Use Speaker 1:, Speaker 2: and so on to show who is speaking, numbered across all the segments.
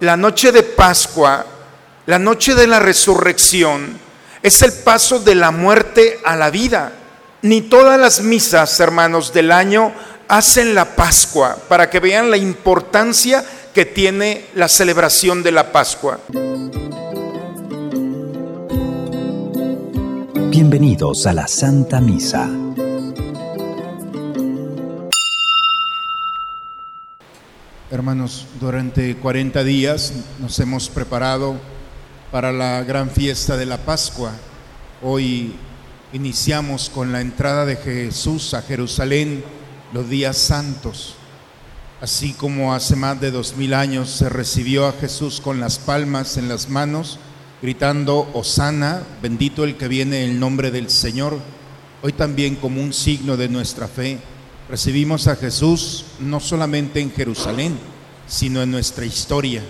Speaker 1: La noche de Pascua, la noche de la resurrección, es el paso de la muerte a la vida. Ni todas las misas, hermanos, del año hacen la Pascua para que vean la importancia que tiene la celebración de la Pascua.
Speaker 2: Bienvenidos a la Santa Misa.
Speaker 1: Hermanos, durante 40 días nos hemos preparado para la gran fiesta de la Pascua. Hoy iniciamos con la entrada de Jesús a Jerusalén los días santos. Así como hace más de dos mil años se recibió a Jesús con las palmas en las manos, gritando, Osana, bendito el que viene en el nombre del Señor, hoy también como un signo de nuestra fe Recibimos a Jesús no solamente en Jerusalén, sino en nuestra historia.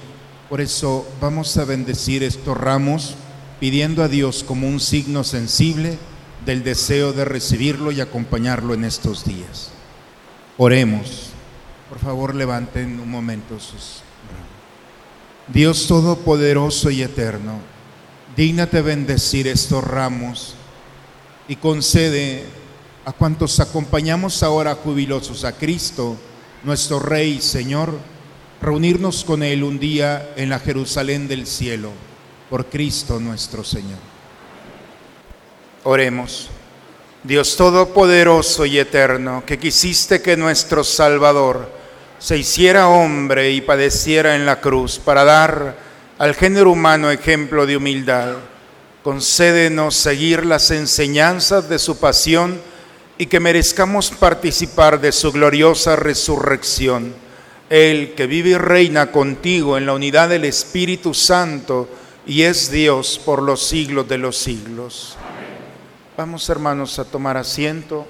Speaker 1: Por eso vamos a bendecir estos ramos pidiendo a Dios como un signo sensible del deseo de recibirlo y acompañarlo en estos días. Oremos. Por favor, levanten un momento sus ramos. Dios Todopoderoso y Eterno, dígnate bendecir estos ramos y concede a cuantos acompañamos ahora jubilosos a Cristo, nuestro Rey y Señor, reunirnos con Él un día en la Jerusalén del cielo, por Cristo nuestro Señor. Oremos. Dios Todopoderoso y Eterno, que quisiste que nuestro Salvador se hiciera hombre y padeciera en la cruz para dar al género humano ejemplo de humildad, concédenos seguir las enseñanzas de su pasión, y que merezcamos participar de su gloriosa resurrección. Él que vive y reina contigo en la unidad del Espíritu Santo y es Dios por los siglos de los siglos. Vamos hermanos a tomar asiento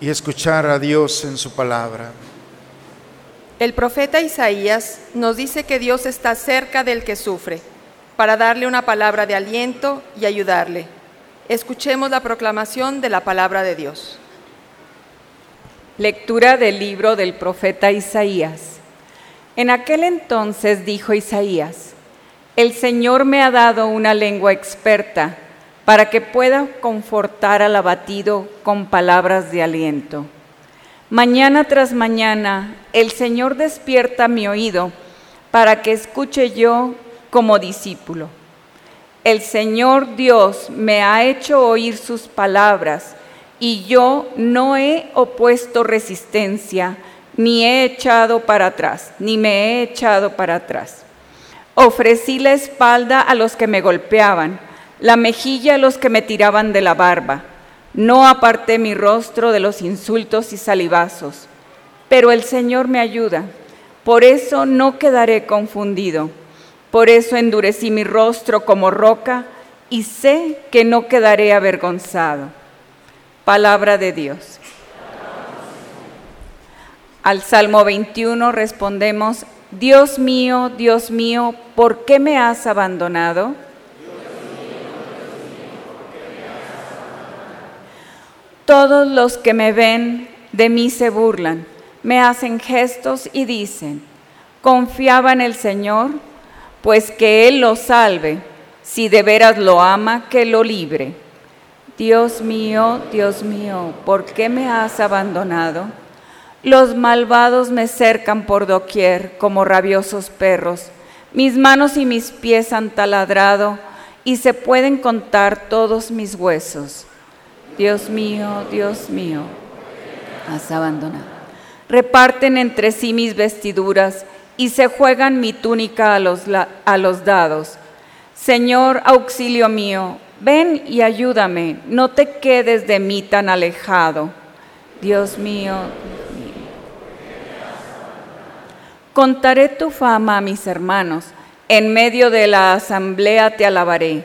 Speaker 1: y escuchar a Dios en su palabra.
Speaker 3: El profeta Isaías nos dice que Dios está cerca del que sufre, para darle una palabra de aliento y ayudarle. Escuchemos la proclamación de la palabra de Dios.
Speaker 4: Lectura del libro del profeta Isaías. En aquel entonces dijo Isaías, el Señor me ha dado una lengua experta para que pueda confortar al abatido con palabras de aliento. Mañana tras mañana el Señor despierta mi oído para que escuche yo como discípulo el Señor Dios me ha hecho oír sus palabras y yo no he opuesto resistencia, ni he echado para atrás, ni me he echado para atrás. Ofrecí la espalda a los que me golpeaban, la mejilla a los que me tiraban de la barba. No aparté mi rostro de los insultos y salivazos. Pero el Señor me ayuda, por eso no quedaré confundido. Por eso endurecí mi rostro como roca y sé que no quedaré avergonzado. Palabra de Dios. Al Salmo 21 respondemos, Dios mío, Dios mío, ¿por qué me has abandonado? Todos los que me ven de mí se burlan, me hacen gestos y dicen, confiaba en el Señor pues que Él lo salve, si de veras lo ama, que lo libre. Dios mío, Dios mío, ¿por qué me has abandonado? Los malvados me cercan por doquier como rabiosos perros. Mis manos y mis pies han taladrado y se pueden contar todos mis huesos. Dios mío, Dios mío, has abandonado. Reparten entre sí mis vestiduras y se juegan mi túnica a los, a los dados. Señor, auxilio mío, ven y ayúdame, no te quedes de mí tan alejado. Dios mío, contaré tu fama a mis hermanos, en medio de la asamblea te alabaré.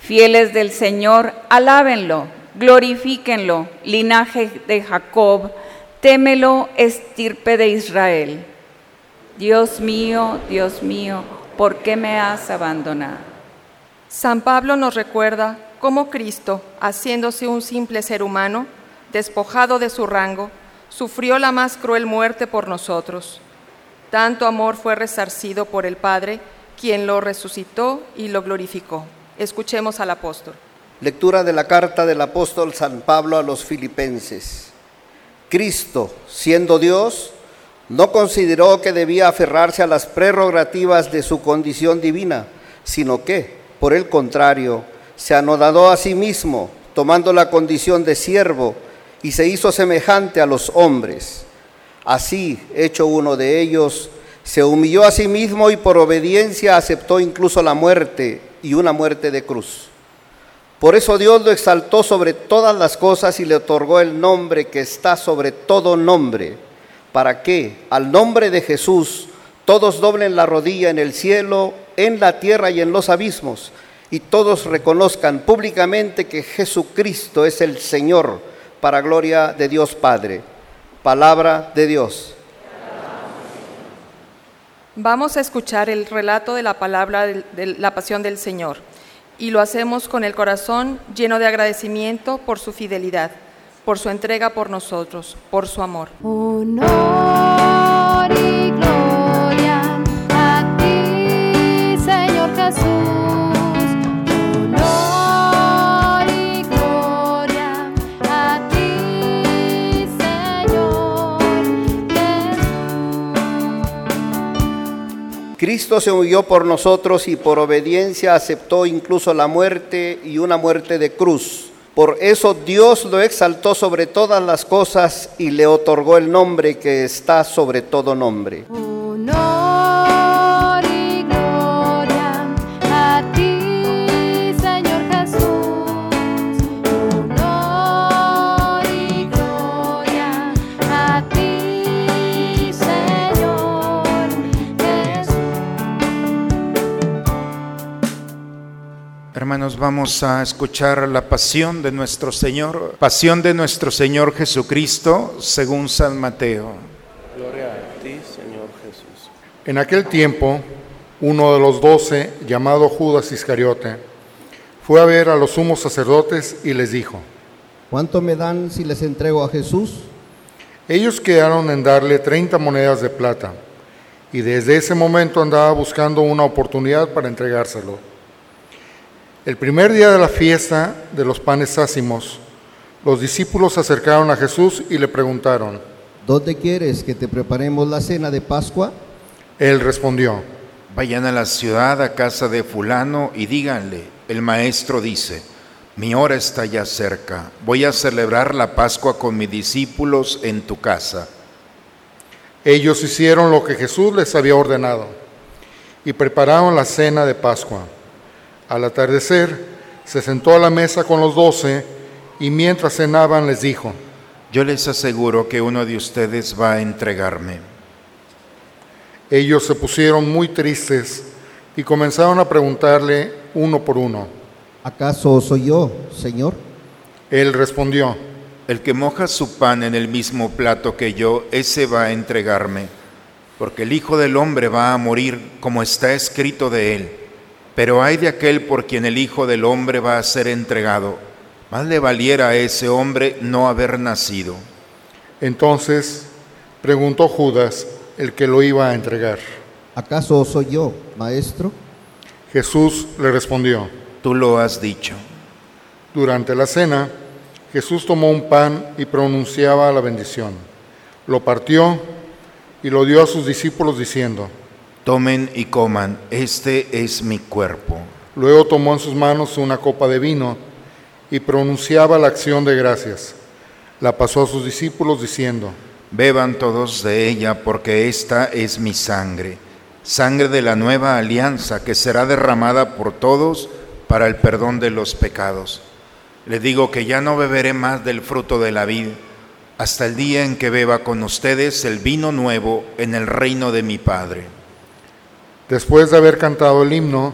Speaker 4: Fieles del Señor, alábenlo, glorifíquenlo, linaje de Jacob, témelo, estirpe de Israel. Dios mío, Dios mío, ¿por qué me has abandonado?
Speaker 3: San Pablo nos recuerda cómo Cristo, haciéndose un simple ser humano, despojado de su rango, sufrió la más cruel muerte por nosotros. Tanto amor fue resarcido por el Padre, quien lo resucitó y lo glorificó. Escuchemos al apóstol.
Speaker 5: Lectura de la carta del apóstol San Pablo a los filipenses. Cristo, siendo Dios, no consideró que debía aferrarse a las prerrogativas de su condición divina, sino que, por el contrario, se anodadó a sí mismo, tomando la condición de siervo, y se hizo semejante a los hombres. Así, hecho uno de ellos, se humilló a sí mismo y por obediencia aceptó incluso la muerte y una muerte de cruz. Por eso Dios lo exaltó sobre todas las cosas y le otorgó el nombre que está sobre todo nombre, para que al nombre de Jesús todos doblen la rodilla en el cielo, en la tierra y en los abismos, y todos reconozcan públicamente que Jesucristo es el Señor, para gloria de Dios Padre. Palabra de Dios.
Speaker 3: Vamos a escuchar el relato de la palabra de la pasión del Señor y lo hacemos con el corazón lleno de agradecimiento por su fidelidad, por su entrega por nosotros, por su amor.
Speaker 6: Honor y
Speaker 5: Cristo se humilló por nosotros y por obediencia aceptó incluso la muerte y una muerte de cruz. Por eso Dios lo exaltó sobre todas las cosas y le otorgó el nombre que está sobre todo nombre.
Speaker 6: Honor
Speaker 1: Hermanos, vamos a escuchar la pasión de nuestro Señor, pasión de nuestro Señor Jesucristo según San Mateo.
Speaker 7: Gloria a ti, Señor Jesús.
Speaker 8: En aquel tiempo, uno de los doce, llamado Judas Iscariote, fue a ver a los sumos sacerdotes y les dijo,
Speaker 9: ¿Cuánto me dan si les entrego a Jesús?
Speaker 8: ellos quedaron en darle 30 monedas de plata, y desde ese momento andaba buscando una oportunidad para entregárselo. El primer día de la fiesta de los panes ácimos, los discípulos se acercaron a Jesús y le preguntaron.
Speaker 9: ¿Dónde quieres que te preparemos la cena de Pascua?
Speaker 8: Él respondió,
Speaker 1: Vayan a la ciudad, a casa de fulano, y díganle, el maestro dice, mi hora está ya cerca, voy a celebrar la Pascua con mis discípulos en tu casa.
Speaker 8: Ellos hicieron lo que Jesús les había ordenado y prepararon la cena de Pascua. Al atardecer, se sentó a la mesa con los doce y mientras cenaban les dijo,
Speaker 1: Yo les aseguro que uno de ustedes va a entregarme.
Speaker 8: ellos se pusieron muy tristes y comenzaron a preguntarle uno por uno.
Speaker 9: ¿Acaso soy yo, Señor?
Speaker 8: Él respondió,
Speaker 1: El que moja su pan en el mismo plato que yo, ese va a entregarme, porque el Hijo del Hombre va a morir como está escrito de él. Pero hay de aquel por quien el Hijo del Hombre va a ser entregado. Más le valiera a ese hombre no haber nacido.
Speaker 8: entonces preguntó Judas, el que lo iba a entregar.
Speaker 9: ¿Acaso soy yo, Maestro?
Speaker 8: Jesús le respondió,
Speaker 1: Tú lo has dicho.
Speaker 8: Durante la cena, Jesús tomó un pan y pronunciaba la bendición. Lo partió y lo dio a sus discípulos diciendo,
Speaker 1: Tomen y coman, este es mi cuerpo.
Speaker 8: Luego tomó en sus manos una copa de vino y pronunciaba la acción de gracias. La pasó a sus discípulos diciendo,
Speaker 1: Beban todos de ella, porque esta es mi sangre, sangre de la nueva alianza que será derramada por todos para el perdón de los pecados. Les digo que ya no beberé más del fruto de la vid hasta el día en que beba con ustedes el vino nuevo en el reino de mi Padre.
Speaker 8: Después de haber cantado el himno,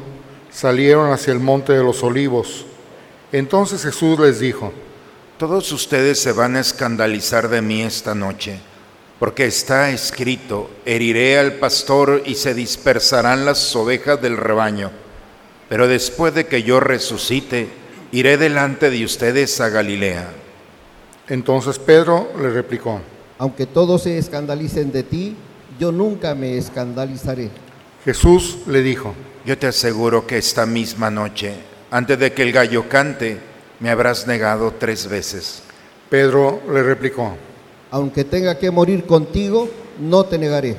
Speaker 8: salieron hacia el monte de los olivos. Entonces Jesús les dijo,
Speaker 1: Todos ustedes se van a escandalizar de mí esta noche, porque está escrito, heriré al pastor y se dispersarán las ovejas del rebaño. Pero después de que yo resucite, iré delante de ustedes a Galilea.
Speaker 8: entonces Pedro le replicó,
Speaker 9: Aunque todos se escandalicen de ti,
Speaker 5: yo nunca me escandalizaré.
Speaker 8: Jesús le dijo,
Speaker 1: Yo te aseguro que esta misma noche, antes de que el gallo cante, me habrás negado tres veces.
Speaker 8: Pedro le replicó,
Speaker 5: Aunque tenga que morir contigo, no te negaré.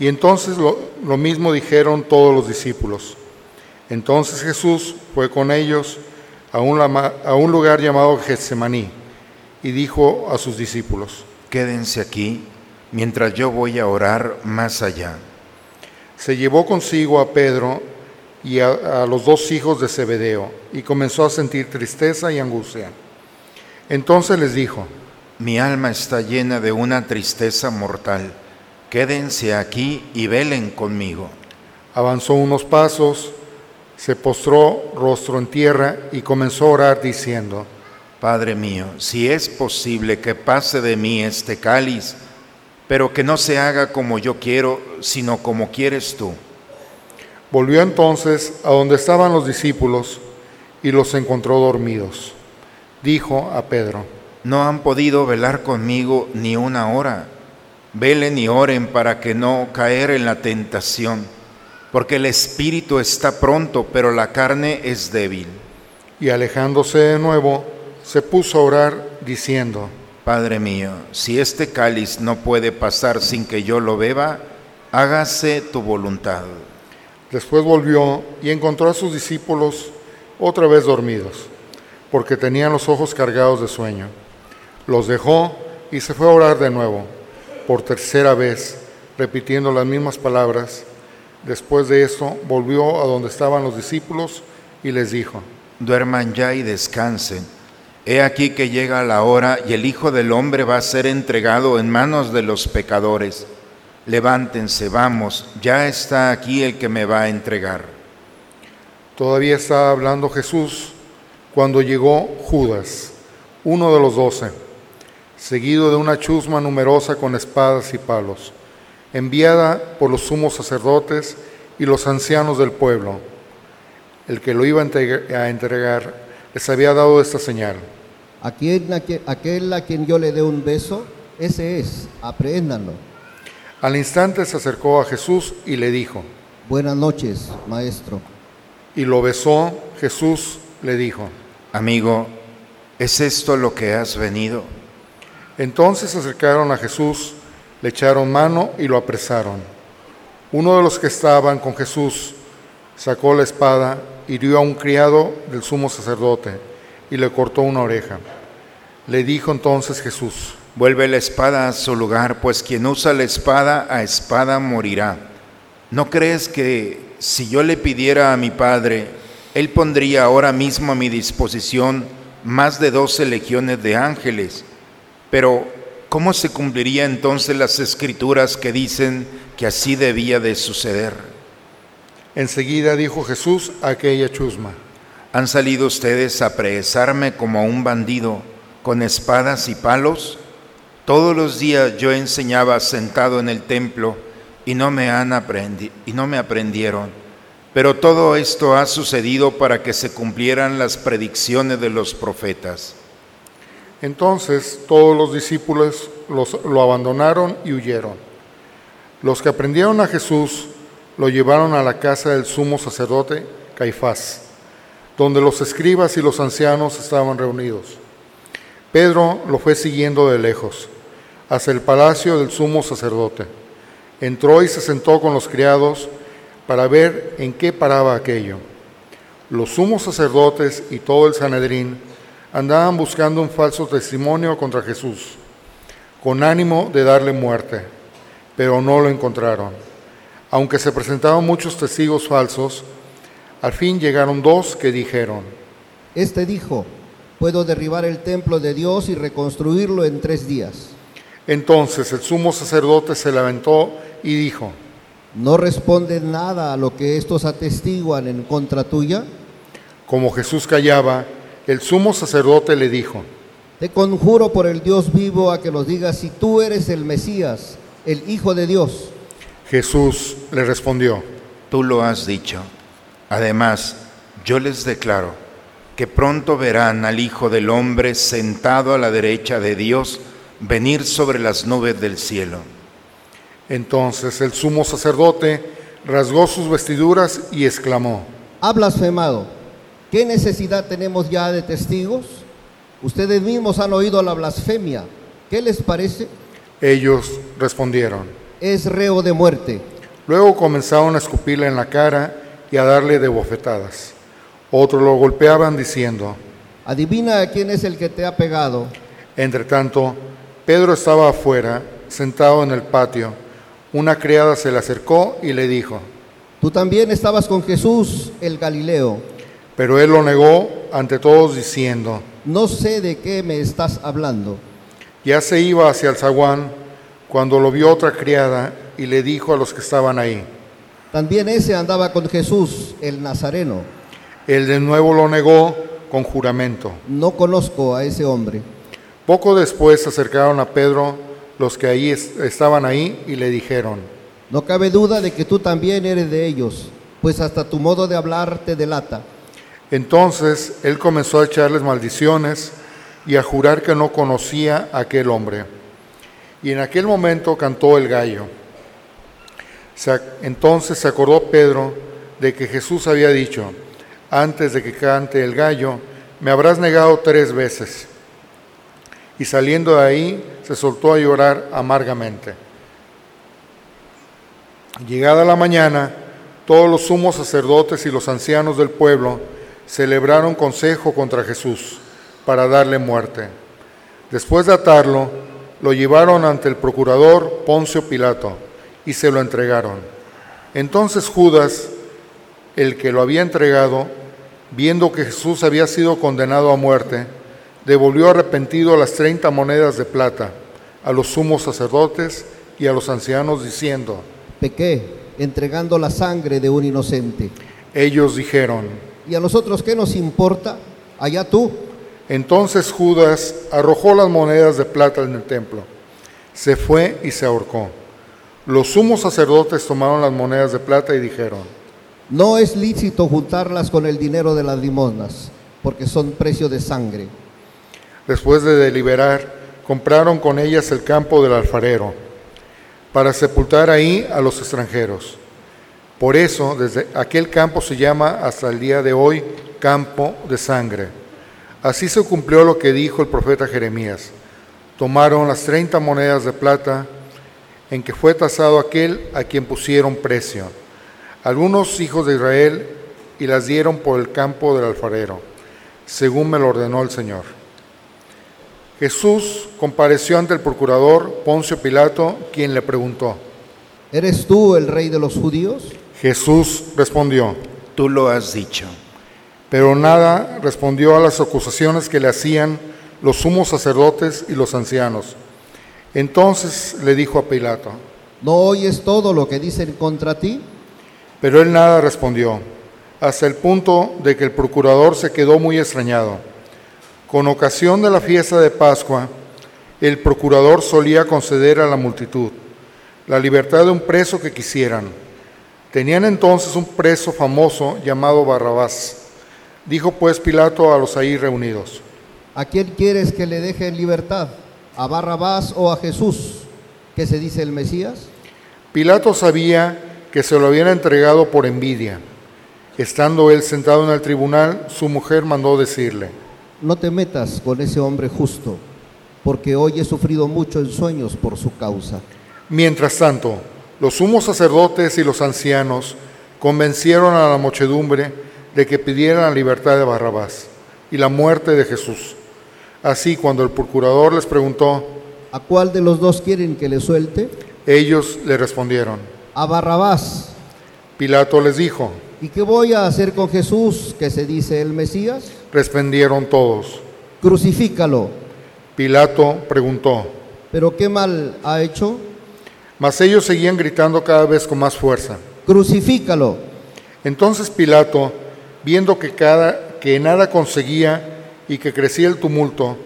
Speaker 8: y entonces lo, lo mismo dijeron todos los discípulos. Entonces Jesús fue con ellos a un, lama- a un lugar llamado Getsemaní y dijo a sus discípulos,
Speaker 1: Quédense aquí mientras yo voy a orar más allá.
Speaker 8: Se llevó consigo a Pedro y a, a los dos hijos de Zebedeo y comenzó a sentir tristeza y angustia. Entonces les dijo,
Speaker 1: Mi alma está llena de una tristeza mortal. Quédense aquí y velen conmigo.
Speaker 8: avanzó unos pasos, se postró rostro en tierra y comenzó a orar diciendo,
Speaker 1: Padre mío, si es posible que pase de mí este cáliz, pero que no se haga como yo quiero, sino como quieres tú.
Speaker 8: Volvió entonces a donde estaban los discípulos y los encontró dormidos. Dijo a Pedro,
Speaker 1: No han podido velar conmigo ni una hora. Velen y oren para que no caer en la tentación, porque el espíritu está pronto, pero la carne es débil.
Speaker 8: y alejándose de nuevo, se puso a orar diciendo,
Speaker 1: Padre mío, si este cáliz no puede pasar sin que yo lo beba, hágase tu voluntad.
Speaker 8: Después volvió y encontró a sus discípulos otra vez dormidos, porque tenían los ojos cargados de sueño. Los dejó y se fue a orar de nuevo, por tercera vez, repitiendo las mismas palabras. Después de esto, volvió a donde estaban los discípulos y les dijo,
Speaker 1: Duerman ya y descansen. He aquí que llega la hora y el Hijo del Hombre va a ser entregado en manos de los pecadores. Levántense, vamos, ya está aquí el que me va a entregar.
Speaker 8: Todavía estaba hablando Jesús cuando llegó Judas, uno de los doce, seguido de una chusma numerosa con espadas y palos, enviada por los sumos sacerdotes y los ancianos del pueblo. El que lo iba a entregar, les había dado esta señal.
Speaker 5: Aquel a quien yo le dé un beso, ese es, aprehéndanlo.
Speaker 8: Al instante se acercó a Jesús y le dijo,
Speaker 5: Buenas noches, maestro.
Speaker 8: y lo besó, Jesús le dijo.
Speaker 1: Amigo, ¿es esto lo que has venido?
Speaker 8: Entonces se acercaron a Jesús, le echaron mano y lo apresaron. Uno de los que estaban con Jesús sacó la espada, hirió a un criado del sumo sacerdote y le cortó una oreja. Le dijo entonces Jesús,
Speaker 1: Vuelve la espada a su lugar, pues quien usa la espada a espada morirá. ¿No crees que si yo le pidiera a mi Padre, Él pondría ahora mismo a mi disposición más de doce legiones de ángeles? Pero, ¿cómo se cumpliría entonces las escrituras que dicen que así debía de suceder?
Speaker 8: Enseguida dijo Jesús a aquella chusma,
Speaker 1: ¿Han salido ustedes a apresarme como a un bandido con espadas y palos? Todos los días yo enseñaba sentado en el templo y no me han aprendi y no me aprendieron. Pero todo esto ha sucedido para que se cumplieran las predicciones de los profetas.
Speaker 8: Entonces todos los discípulos los- lo abandonaron y huyeron. Los que aprendieron a Jesús lo llevaron a la casa del sumo sacerdote Caifás, donde los escribas y los ancianos estaban reunidos. Pedro lo fue siguiendo de lejos, hacia el palacio del sumo sacerdote. Entró y se sentó con los criados para ver en qué paraba aquello. Los sumos sacerdotes y todo el Sanedrín andaban buscando un falso testimonio contra Jesús, con ánimo de darle muerte, pero no lo encontraron. Aunque se presentaron muchos testigos falsos, al fin llegaron dos que dijeron,
Speaker 5: Este dijo, puedo derribar el templo de Dios y reconstruirlo en tres días.
Speaker 8: entonces el sumo sacerdote se levantó y dijo,
Speaker 5: ¿No responde nada a lo que estos atestiguan en contra tuya?
Speaker 8: como Jesús callaba, el sumo sacerdote le dijo,
Speaker 5: Te conjuro por el Dios vivo a que nos digas si tú eres el Mesías, el Hijo de Dios.
Speaker 8: Jesús le respondió,
Speaker 1: Tú lo has dicho. Además, yo les declaro que pronto verán al Hijo del Hombre sentado a la derecha de Dios venir sobre las nubes del cielo.
Speaker 8: Entonces el sumo sacerdote rasgó sus vestiduras y exclamó,
Speaker 5: Ha blasfemado. ¿Qué necesidad tenemos ya de testigos? Ustedes mismos han oído la blasfemia. ¿Qué les parece?
Speaker 8: ellos respondieron.
Speaker 5: Es reo de muerte.
Speaker 8: Luego comenzaron a escupirle en la cara y a darle de bofetadas. Otros lo golpeaban diciendo,
Speaker 5: Adivina quién es el que te ha pegado.
Speaker 8: Entre tanto, Pedro estaba afuera, sentado en el patio. Una criada se le acercó y le dijo,
Speaker 5: Tú también estabas con Jesús, el Galileo.
Speaker 8: pero él lo negó ante todos diciendo,
Speaker 5: No sé de qué me estás hablando.
Speaker 8: ya se iba hacia el zaguán cuando lo vio otra criada y le dijo a los que estaban ahí.
Speaker 5: También ese andaba con Jesús, el Nazareno.
Speaker 8: Él de nuevo lo negó con juramento.
Speaker 5: No conozco a ese hombre.
Speaker 8: Poco después se acercaron a Pedro los que ahí es- estaban ahí y le dijeron,
Speaker 5: No cabe duda de que tú también eres de ellos, pues hasta tu modo de hablar te delata.
Speaker 8: Entonces él comenzó a echarles maldiciones y a jurar que no conocía a aquel hombre. Y en aquel momento cantó el gallo. Entonces se acordó Pedro de que Jesús había dicho, antes de que cante el gallo, me habrás negado tres veces. Y saliendo de ahí, se soltó a llorar amargamente. Llegada la mañana, todos los sumos sacerdotes y los ancianos del pueblo celebraron consejo contra Jesús para darle muerte. Después de atarlo, lo llevaron ante el procurador Poncio Pilato y se lo entregaron. Entonces Judas, el que lo había entregado, viendo que Jesús había sido condenado a muerte, devolvió arrepentido las treinta monedas de plata a los sumos sacerdotes y a los ancianos, diciendo,
Speaker 5: Pequé, entregando la sangre de un inocente.
Speaker 8: ellos dijeron,
Speaker 5: ¿Y a nosotros qué nos importa? Allá tú.
Speaker 8: Entonces Judas arrojó las monedas de plata en el templo, se fue y se ahorcó. Los sumos sacerdotes tomaron las monedas de plata y dijeron,
Speaker 5: No es lícito juntarlas con el dinero de las limosnas, porque son precio de sangre.
Speaker 8: después de deliberar, compraron con ellas el campo del alfarero, para sepultar ahí a los extranjeros. Por eso, desde aquel campo se llama hasta el día de hoy campo de sangre. Así se cumplió lo que dijo el profeta Jeremías. Tomaron las treinta monedas de plata en que fue tasado aquel a quien pusieron precio, algunos hijos de Israel, y las dieron por el campo del alfarero, según me lo ordenó el Señor. Jesús compareció ante el procurador Poncio Pilato, quien le preguntó.
Speaker 5: ¿Eres tú el rey de los judíos?
Speaker 8: Jesús respondió,
Speaker 1: Tú lo has dicho.
Speaker 8: Pero nada respondió a las acusaciones que le hacían los sumos sacerdotes y los ancianos. Entonces le dijo a Pilato,
Speaker 5: ¿No oyes todo lo que dicen contra ti?
Speaker 8: pero él nada respondió, hasta el punto de que el procurador se quedó muy extrañado. Con ocasión de la fiesta de Pascua, el procurador solía conceder a la multitud la libertad de un preso que quisieran. Tenían entonces un preso famoso llamado Barrabás. Dijo pues Pilato a los ahí reunidos,
Speaker 5: ¿A quién quieres que le deje en libertad? ¿A Barrabás o a Jesús? ¿Qué se dice el Mesías?
Speaker 8: Pilato sabía que se lo habían entregado por envidia. Estando él sentado en el tribunal, su mujer mandó decirle,
Speaker 5: No te metas con ese hombre justo, porque hoy he sufrido mucho en sueños por su causa.
Speaker 8: Mientras tanto, los sumos sacerdotes y los ancianos convencieron a la muchedumbre de que pidieran la libertad de Barrabás y la muerte de Jesús. Así, cuando el procurador les preguntó,
Speaker 5: ¿A cuál de los dos quieren que le suelte?
Speaker 8: ellos le respondieron.
Speaker 5: A Barrabás.
Speaker 8: Pilato les dijo,
Speaker 5: ¿Y qué voy a hacer con Jesús, que se dice el Mesías?
Speaker 8: respondieron todos.
Speaker 5: Crucifícalo.
Speaker 8: Pilato preguntó,
Speaker 5: ¿Pero qué mal ha hecho?
Speaker 8: mas ellos seguían gritando cada vez con más fuerza.
Speaker 5: Crucifícalo.
Speaker 8: Entonces Pilato, viendo que, cada, que nada conseguía y que crecía el tumulto,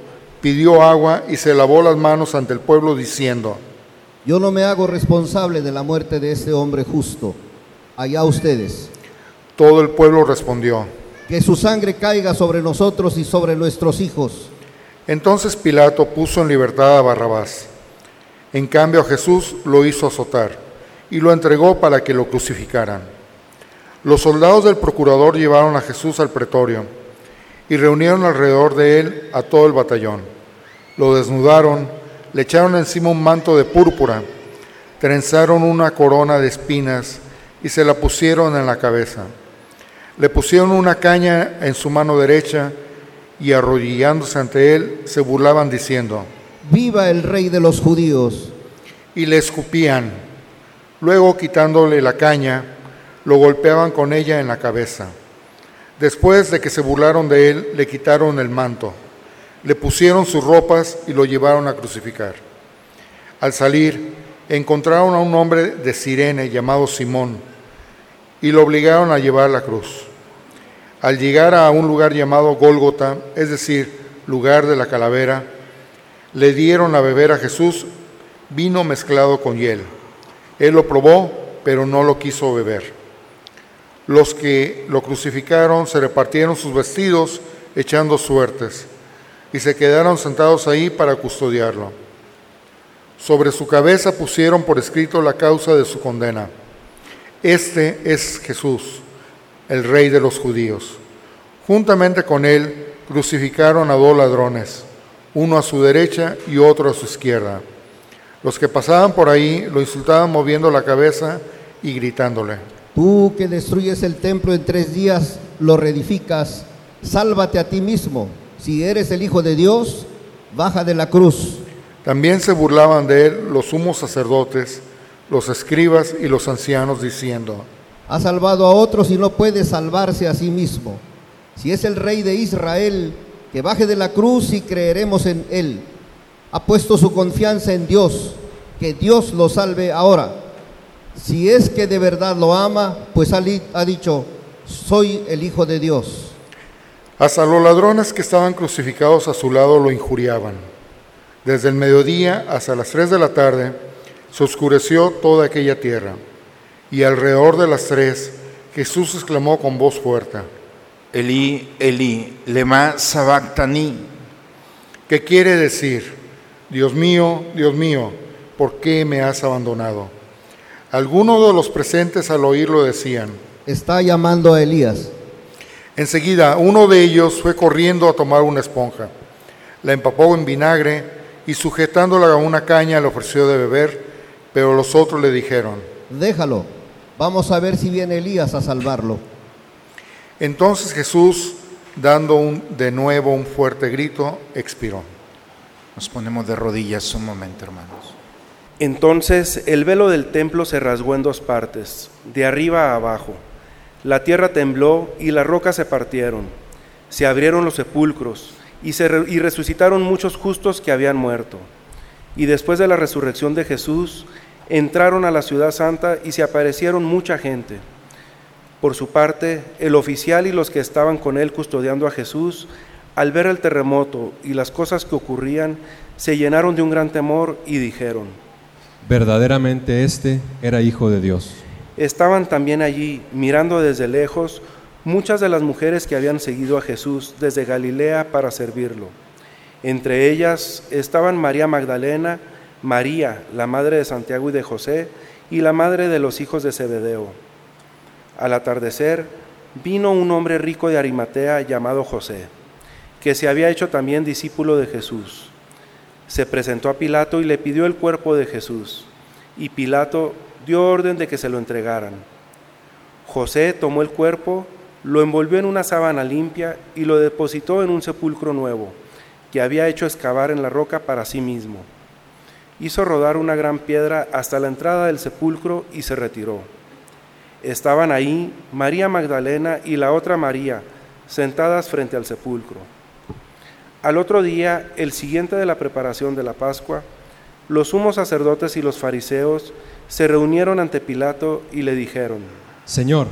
Speaker 8: pidió agua y se lavó las manos ante el pueblo diciendo,
Speaker 5: Yo no me hago responsable de la muerte de este hombre justo. Allá ustedes.
Speaker 8: todo el pueblo respondió.
Speaker 5: Que su sangre caiga sobre nosotros y sobre nuestros hijos.
Speaker 8: Entonces Pilato puso en libertad a Barrabás. En cambio a Jesús lo hizo azotar y lo entregó para que lo crucificaran. Los soldados del procurador llevaron a Jesús al pretorio y reunieron alrededor de él a todo el batallón. Lo desnudaron, le echaron encima un manto de púrpura, trenzaron una corona de espinas y se la pusieron en la cabeza. Le pusieron una caña en su mano derecha y arrodillándose ante él se burlaban diciendo,
Speaker 5: Viva el rey de los judíos.
Speaker 8: y le escupían. Luego, quitándole la caña, lo golpeaban con ella en la cabeza. Después de que se burlaron de él, le quitaron el manto, le pusieron sus ropas y lo llevaron a crucificar. Al salir, encontraron a un hombre de Sirene llamado Simón y lo obligaron a llevar la cruz. Al llegar a un lugar llamado Gólgota, es decir, lugar de la calavera, le dieron a beber a Jesús vino mezclado con hiel. Él lo probó, pero no lo quiso beber. Los que lo crucificaron se repartieron sus vestidos echando suertes y se quedaron sentados ahí para custodiarlo. Sobre su cabeza pusieron por escrito la causa de su condena. Este es Jesús, el rey de los judíos. Juntamente con él crucificaron a dos ladrones, uno a su derecha y otro a su izquierda. Los que pasaban por ahí lo insultaban moviendo la cabeza y gritándole.
Speaker 5: Tú que destruyes el templo en tres días, lo reedificas, sálvate a ti mismo. Si eres el Hijo de Dios, baja de la cruz.
Speaker 8: También se burlaban de él los sumos sacerdotes, los escribas y los ancianos, diciendo,
Speaker 5: Ha salvado a otros y no puede salvarse a sí mismo. Si es el rey de Israel, que baje de la cruz y creeremos en él. Ha puesto su confianza en Dios, que Dios lo salve ahora. Si es que de verdad lo ama, pues ha, dicho, soy el Hijo de Dios.
Speaker 8: Hasta los ladrones que estaban crucificados a su lado lo injuriaban. Desde el mediodía hasta las tres de la tarde se oscureció toda aquella tierra. Y alrededor de las tres Jesús exclamó con voz fuerte,
Speaker 1: Elí, Elí, lema sabactani.
Speaker 8: ¿qué quiere decir? Dios mío, Dios mío, ¿por qué me has abandonado? Algunos de los presentes al oírlo decían,
Speaker 5: Está llamando a Elías.
Speaker 8: Enseguida uno de ellos fue corriendo a tomar una esponja, la empapó en vinagre y sujetándola a una caña le ofreció de beber, pero los otros le dijeron,
Speaker 5: Déjalo. Vamos a ver si viene Elías a salvarlo.
Speaker 8: entonces Jesús, dando un- de nuevo un fuerte grito, expiró.
Speaker 1: Nos ponemos de rodillas un momento, hermanos.
Speaker 7: Entonces el velo del templo se rasgó en dos partes, de arriba a abajo. La tierra tembló y las rocas se partieron. Se abrieron los sepulcros y, resucitaron muchos justos que habían muerto. Y después de la resurrección de Jesús, entraron a la ciudad santa y se aparecieron mucha gente. Por su parte, el oficial y los que estaban con él custodiando a Jesús, al ver el terremoto y las cosas que ocurrían, se llenaron de un gran temor y dijeron,
Speaker 10: Verdaderamente este era hijo de Dios.
Speaker 7: Estaban también allí, mirando desde lejos, muchas de las mujeres que habían seguido a Jesús desde Galilea para servirlo. Entre ellas estaban María Magdalena, María, la madre de Santiago y de José, y la madre de los hijos de Zebedeo. Al atardecer, vino un hombre rico de Arimatea llamado José, que se había hecho también discípulo de Jesús. Se presentó a Pilato y le pidió el cuerpo de Jesús, y Pilato dio orden de que se lo entregaran. José tomó el cuerpo, lo envolvió en una sábana limpia y lo depositó en un sepulcro nuevo, que había hecho excavar en la roca para sí mismo. Hizo rodar una gran piedra hasta la entrada del sepulcro y se retiró. Estaban ahí María Magdalena y la otra María, sentadas frente al sepulcro. Al otro día, el siguiente de la preparación de la Pascua, los sumos sacerdotes y los fariseos se reunieron ante Pilato y le dijeron,
Speaker 10: Señor,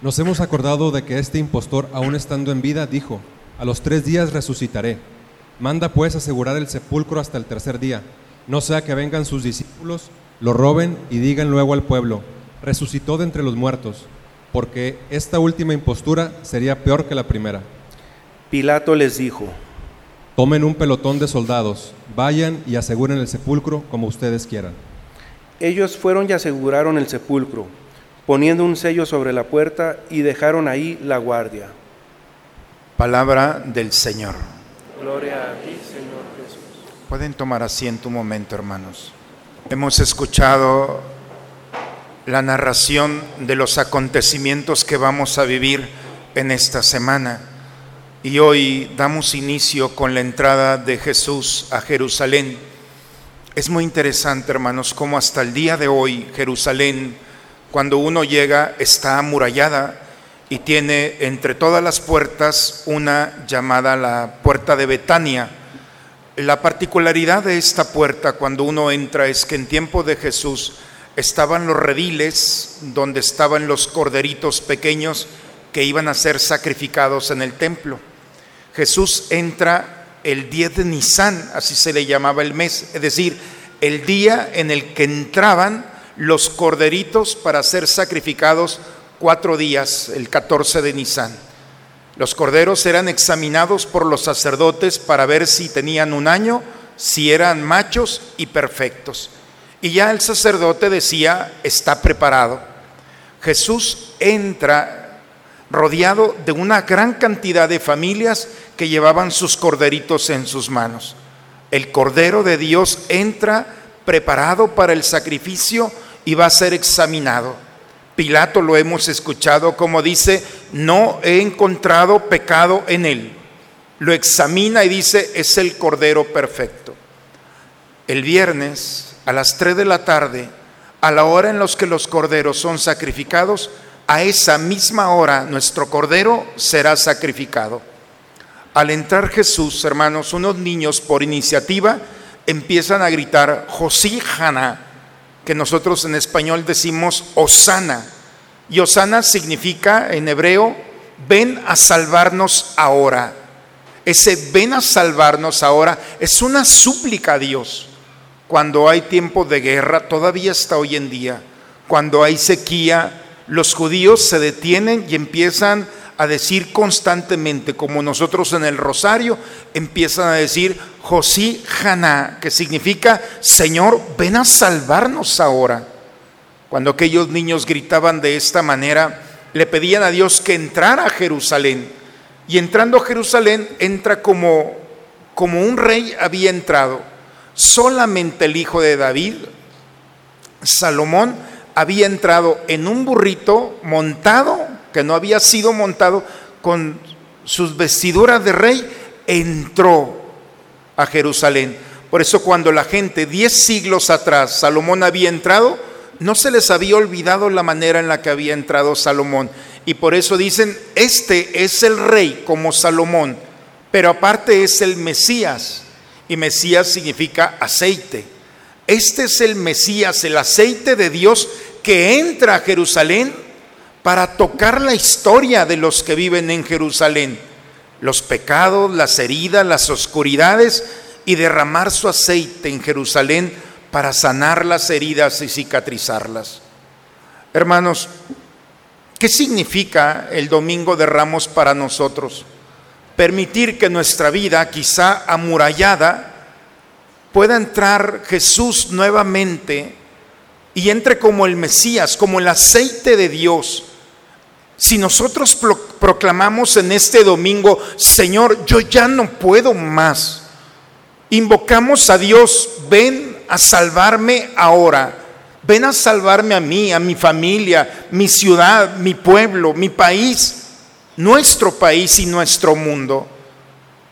Speaker 10: nos hemos acordado de que este impostor, aún estando en vida, dijo, a los tres días resucitaré. Manda pues asegurar el sepulcro hasta el tercer día, no sea que vengan sus discípulos, lo roben y digan luego al pueblo, resucitó de entre los muertos, porque esta última impostura sería peor que la primera.
Speaker 7: Pilato les dijo,
Speaker 10: Tomen un pelotón de soldados, vayan y aseguren el sepulcro como ustedes quieran.
Speaker 7: Ellos fueron y aseguraron el sepulcro, poniendo un sello sobre la puerta y dejaron ahí la guardia.
Speaker 1: Palabra del Señor.
Speaker 7: Gloria a ti, Señor Jesús.
Speaker 1: Pueden tomar asiento un momento, hermanos. Hemos escuchado la narración de los acontecimientos que vamos a vivir en esta semana. Y hoy damos inicio con la entrada de Jesús a Jerusalén. Es muy interesante, hermanos, cómo hasta el día de hoy Jerusalén, cuando uno llega, está amurallada y tiene entre todas las puertas una llamada la puerta de Betania. La particularidad de esta puerta cuando uno entra es que en tiempo de Jesús estaban los rediles donde estaban los corderitos pequeños que iban a ser sacrificados en el templo. Jesús entra el 10 de Nisan, así se le llamaba el mes, es decir, el día en el que entraban los corderitos para ser sacrificados cuatro días, el 14 de Nisan. Los corderos eran examinados por los sacerdotes para ver si tenían un año, si eran machos y perfectos. Y ya el sacerdote decía, está preparado. Jesús entra rodeado de una gran cantidad de familias que llevaban sus corderitos en sus manos. El Cordero de Dios entra preparado para el sacrificio y va a ser examinado. Pilato lo hemos escuchado como dice, no he encontrado pecado en él. Lo examina y dice, es el Cordero perfecto. El viernes a las 3 de la tarde, a la hora en los que los corderos son sacrificados, a esa misma hora nuestro Cordero será sacrificado. Al entrar Jesús, hermanos, unos niños por iniciativa empiezan a gritar, Josíjana, que nosotros en español decimos Osana. Y Osana significa en hebreo, ven a salvarnos ahora. Ese ven a salvarnos ahora es una súplica a Dios. Cuando hay tiempo de guerra, todavía está hoy en día, cuando hay sequía, los judíos se detienen y empiezan a decir constantemente, como nosotros en el rosario, empiezan a decir Josí Haná, que significa Señor, ven a salvarnos ahora. Cuando aquellos niños gritaban de esta manera, le pedían a Dios que entrara a Jerusalén. Y entrando a Jerusalén, entra como, como un rey había entrado. Solamente el hijo de David, Salomón, había entrado en un burrito montado, que no había sido montado, con sus vestiduras de rey, entró a Jerusalén. Por eso cuando la gente, diez siglos atrás, Salomón había entrado, no se les había olvidado la manera en la que había entrado Salomón. Y por eso dicen, este es el rey como Salomón, pero aparte es el Mesías. Y Mesías significa aceite. Este es el Mesías, el aceite de Dios que entra a Jerusalén para tocar la historia de los que viven en Jerusalén, los pecados, las heridas, las oscuridades y derramar su aceite en Jerusalén para sanar las heridas y cicatrizarlas. Hermanos, ¿qué significa el Domingo de Ramos para nosotros? Permitir que nuestra vida, quizá amurallada, pueda entrar Jesús nuevamente y entre como el Mesías, como el aceite de Dios. Si nosotros pro proclamamos en este domingo, Señor, yo ya no puedo más, invocamos a Dios, ven a salvarme ahora, ven a salvarme a mí, a mi familia, mi ciudad, mi pueblo, mi país, nuestro país y nuestro mundo.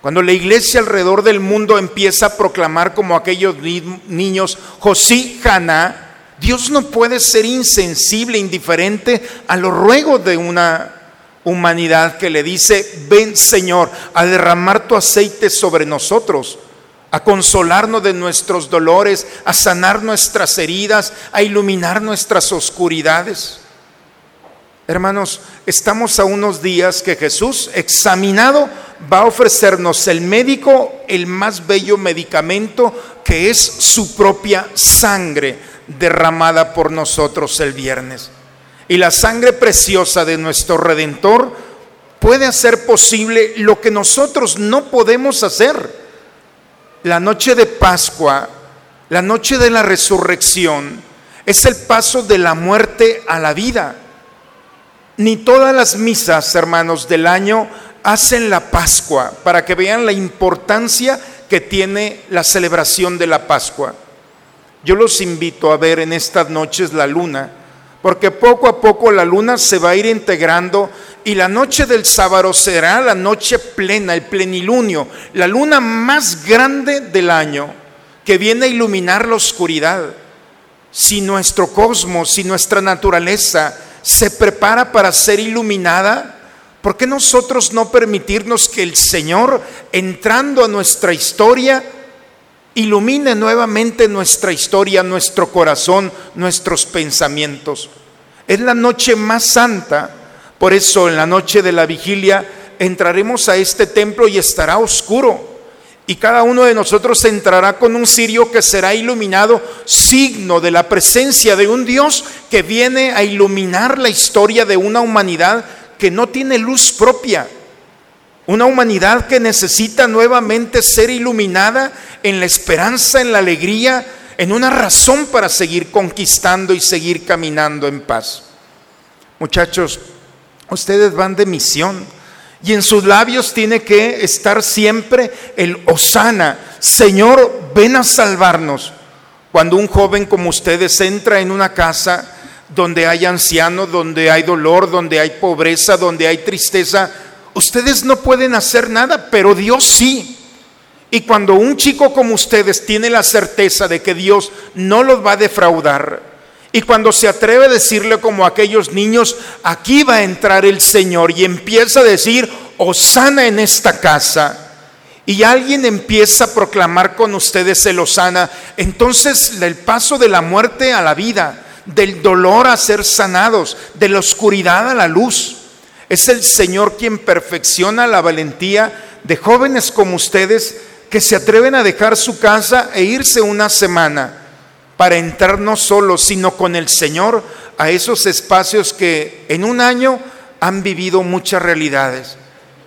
Speaker 1: Cuando la iglesia alrededor del mundo empieza a proclamar como aquellos ni niños, Josí Haná, Dios no puede ser insensible, indiferente a los ruegos de una humanidad que le dice, ven Señor a derramar tu aceite sobre nosotros, a consolarnos de nuestros dolores, a sanar nuestras heridas, a iluminar nuestras oscuridades. Hermanos, estamos a unos días que Jesús, examinado, va a ofrecernos el médico el más bello medicamento que es su propia sangre derramada por nosotros el viernes. Y la sangre preciosa de nuestro Redentor puede hacer posible lo que nosotros no podemos hacer. la noche de Pascua, la noche de la resurrección, es el paso de la muerte a la vida. Ni todas las misas, hermanos, del año hacen la Pascua para que vean la importancia que tiene la celebración de la Pascua. Yo los invito a ver en estas noches la luna, porque poco a poco la luna se va a ir integrando y la noche del sábado será la noche plena, el plenilunio, la luna más grande del año que viene a iluminar la oscuridad. Si nuestro cosmos, si nuestra naturaleza se prepara para ser iluminada, ¿por qué nosotros no permitirnos que el Señor, entrando a nuestra historia, ilumine nuevamente nuestra historia, nuestro corazón, nuestros pensamientos? Es la noche más santa, por eso en la noche de la vigilia entraremos a este templo y estará oscuro. Y cada uno de nosotros entrará con un cirio que será iluminado, signo de la presencia de un Dios que viene a iluminar la historia de una humanidad que no tiene luz propia. Una humanidad que necesita nuevamente ser iluminada en la esperanza, en la alegría, en una razón para seguir conquistando y seguir caminando en paz. Muchachos, ustedes van de misión y en sus labios tiene que estar siempre el Osana, Señor, ven a salvarnos. Cuando un joven como ustedes entra en una casa donde hay ancianos, donde hay dolor, donde hay pobreza, donde hay tristeza, ustedes no pueden hacer nada, pero Dios sí. Y cuando un chico como ustedes tiene la certeza de que Dios no los va a defraudar, y cuando se atreve a decirle como a aquellos niños, aquí va a entrar el Señor y empieza a decir, Osana en esta casa, y alguien empieza a proclamar con ustedes el Osana, entonces el paso de la muerte a la vida, del dolor a ser sanados, de la oscuridad a la luz, es el Señor quien perfecciona la valentía de jóvenes como ustedes que se atreven a dejar su casa e irse una semana para entrar no solo, sino con el Señor a esos espacios que en un año han vivido muchas realidades.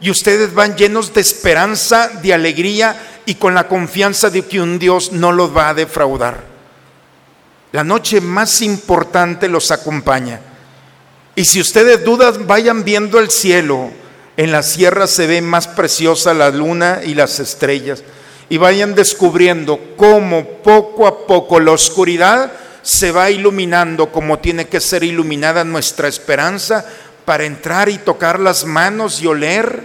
Speaker 1: Y ustedes van llenos de esperanza, de alegría y con la confianza de que un Dios no los va a defraudar. La noche más importante los acompaña. Y si ustedes dudan, vayan viendo el cielo. En la sierra se ve más preciosa la luna y las estrellas y vayan descubriendo cómo poco a poco la oscuridad se va iluminando como tiene que ser iluminada nuestra esperanza para entrar y tocar las manos y oler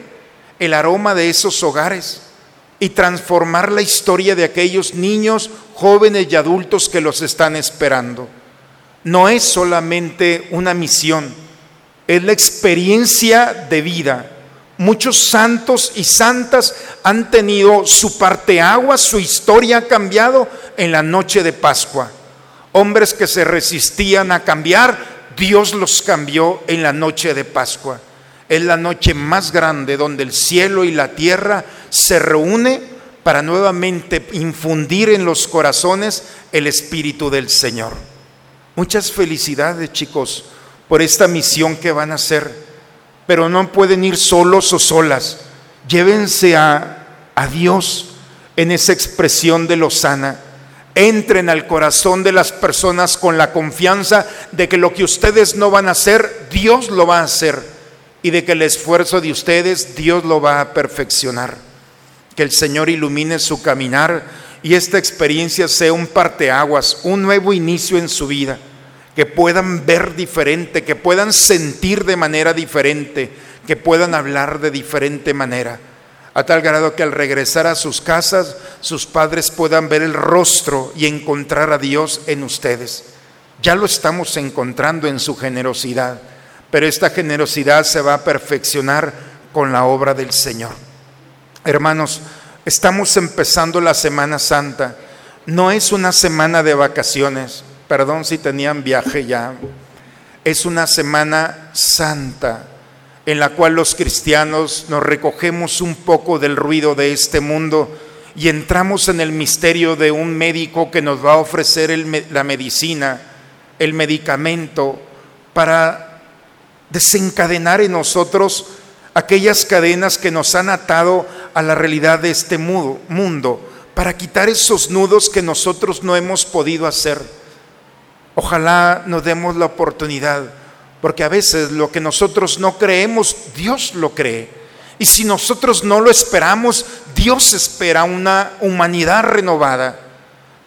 Speaker 1: el aroma de esos hogares y transformar la historia de aquellos niños, jóvenes y adultos que los están esperando. No es solamente una misión, es la experiencia de vida Muchos santos y santas han tenido su parteagua, su historia ha cambiado en la noche de Pascua. Hombres que se resistían a cambiar, Dios los cambió en la noche de Pascua. Es la noche más grande donde el cielo y la tierra se reúnen para nuevamente infundir en los corazones el Espíritu del Señor. Muchas felicidades chicos por esta misión que van a hacer pero no pueden ir solos o solas. Llévense a, a Dios en esa expresión de Lozana. Entren al corazón de las personas con la confianza de que lo que ustedes no van a hacer, Dios lo va a hacer. Y de que el esfuerzo de ustedes, Dios lo va a perfeccionar. Que el Señor ilumine su caminar y esta experiencia sea un parteaguas, un nuevo inicio en su vida que puedan ver diferente, que puedan sentir de manera diferente, que puedan hablar de diferente manera. A tal grado que al regresar a sus casas, sus padres puedan ver el rostro y encontrar a Dios en ustedes. Ya lo estamos encontrando en su generosidad, pero esta generosidad se va a perfeccionar con la obra del Señor. Hermanos, estamos empezando la Semana Santa. No es una semana de vacaciones perdón si tenían viaje ya, es una semana santa en la cual los cristianos nos recogemos un poco del ruido de este mundo y entramos en el misterio de un médico que nos va a ofrecer la medicina, el medicamento, para desencadenar en nosotros aquellas cadenas que nos han atado a la realidad de este mundo para quitar esos nudos que nosotros no hemos podido hacer. Ojalá nos demos la oportunidad, porque a veces lo que nosotros no creemos, Dios lo cree. Y si nosotros no lo esperamos, Dios espera una humanidad renovada.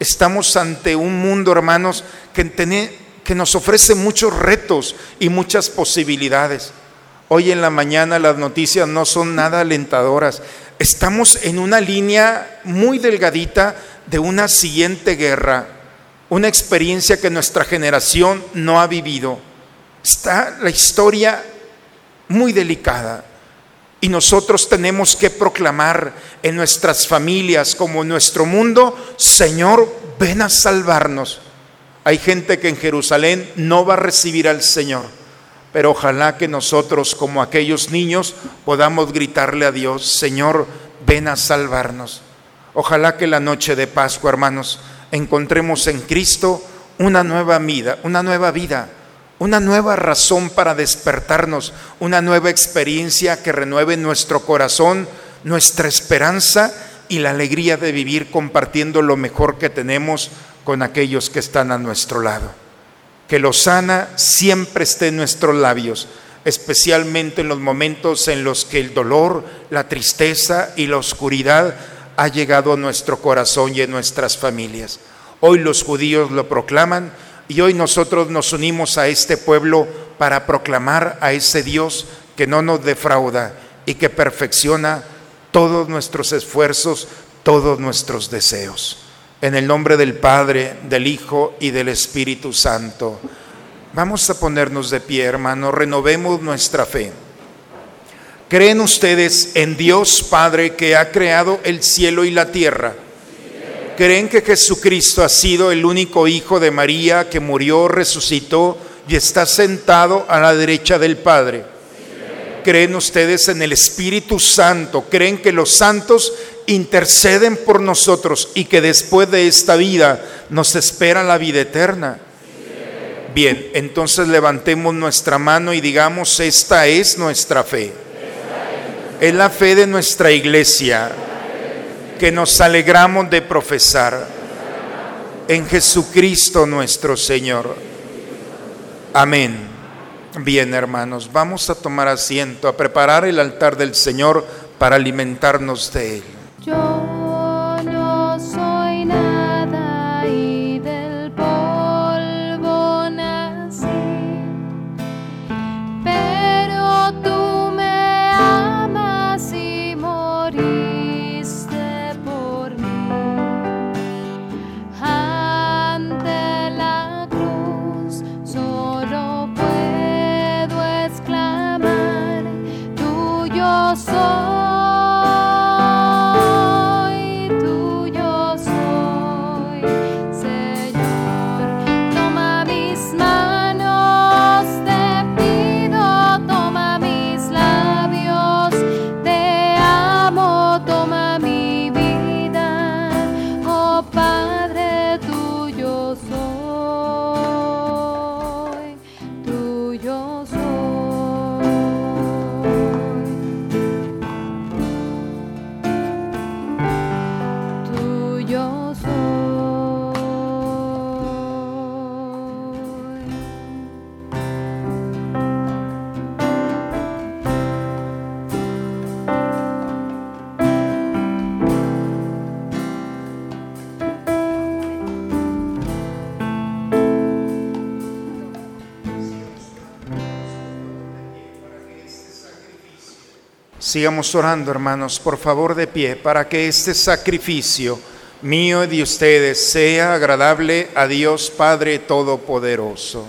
Speaker 1: Estamos ante un mundo, hermanos, que, nos ofrece muchos retos y muchas posibilidades. Hoy en la mañana las noticias no son nada alentadoras. Estamos en una línea muy delgadita de una siguiente guerra, una experiencia que nuestra generación no ha vivido. Está la historia muy delicada y nosotros tenemos que proclamar en nuestras familias como en nuestro mundo, Señor, ven a salvarnos. Hay gente que en Jerusalén no va a recibir al Señor, pero ojalá que nosotros como aquellos niños podamos gritarle a Dios, Señor, ven a salvarnos. Ojalá que la noche de Pascua, hermanos, encontremos en Cristo una nueva vida, una nueva vida, una nueva razón para despertarnos, una nueva experiencia que renueve nuestro corazón, nuestra esperanza y la alegría de vivir compartiendo lo mejor que tenemos con aquellos que están a nuestro lado. Que lo sana siempre esté en nuestros labios, especialmente en los momentos en los que el dolor, la tristeza y la oscuridad ha llegado a nuestro corazón y en nuestras familias. Hoy los judíos lo proclaman y hoy nosotros nos unimos a este pueblo para proclamar a ese Dios que no nos defrauda y que perfecciona todos nuestros esfuerzos, todos nuestros deseos. En el nombre del Padre, del Hijo y del Espíritu Santo. Vamos a ponernos de pie, hermanos, renovemos nuestra fe. ¿Creen ustedes en Dios Padre que ha creado el cielo y la tierra? ¿Creen que Jesucristo ha sido el único Hijo de María que murió, resucitó y está sentado a la derecha del Padre? ¿Creen ustedes en el Espíritu Santo? ¿Creen que los santos interceden por nosotros y que después de esta vida nos espera la vida eterna? Bien, entonces levantemos nuestra mano y digamos, esta es nuestra fe. Es la fe de nuestra iglesia que nos alegramos de profesar en Jesucristo nuestro Señor. Amén. Bien, hermanos, vamos a tomar asiento, a preparar el altar del Señor para alimentarnos de él.
Speaker 6: Yo
Speaker 1: Sigamos orando, hermanos, por favor de pie, para que este sacrificio mío y de ustedes sea agradable a Dios Padre Todopoderoso.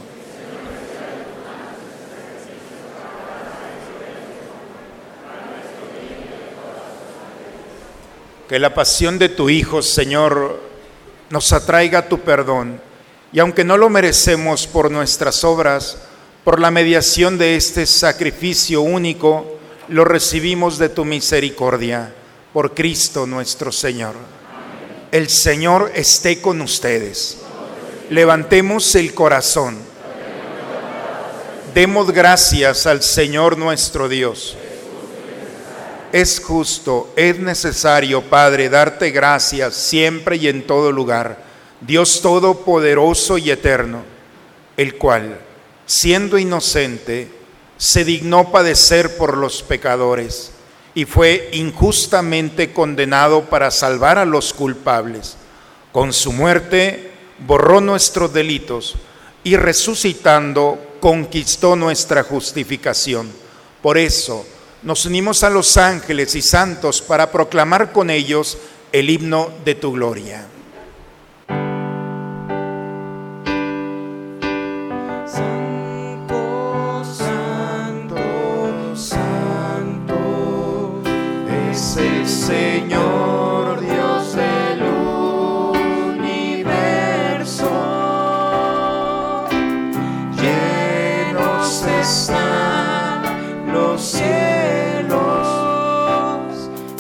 Speaker 1: Que la pasión de tu Hijo, Señor, nos atraiga tu perdón. Y aunque no lo merecemos por nuestras obras, por la mediación de este sacrificio único, lo recibimos de tu misericordia, por Cristo nuestro Señor. El Señor esté con ustedes. Levantemos el corazón. Demos gracias al Señor nuestro Dios. es justo, es necesario, Padre, darte gracias siempre y en todo lugar, Dios Todopoderoso y Eterno, el cual, siendo inocente, se dignó padecer por los pecadores y fue injustamente condenado para salvar a los culpables. Con su muerte borró nuestros delitos y resucitando conquistó nuestra justificación. Por eso nos unimos a los ángeles y santos para proclamar con ellos el himno de tu gloria.
Speaker 11: Señor Dios del universo. Llenos están los cielos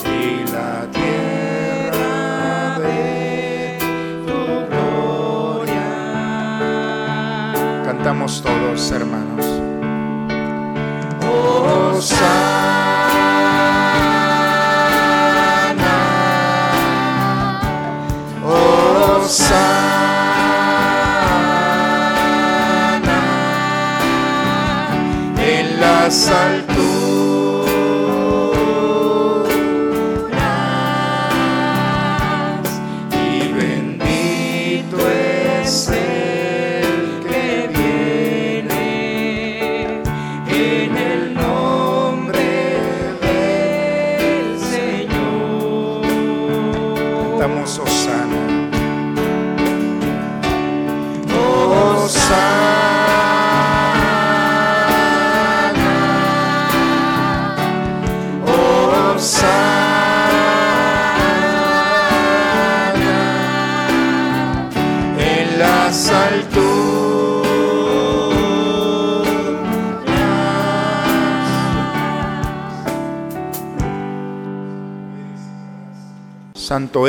Speaker 11: y la tierra de tu gloria.
Speaker 1: Cantamos todos, hermanos.
Speaker 11: Hosanna, en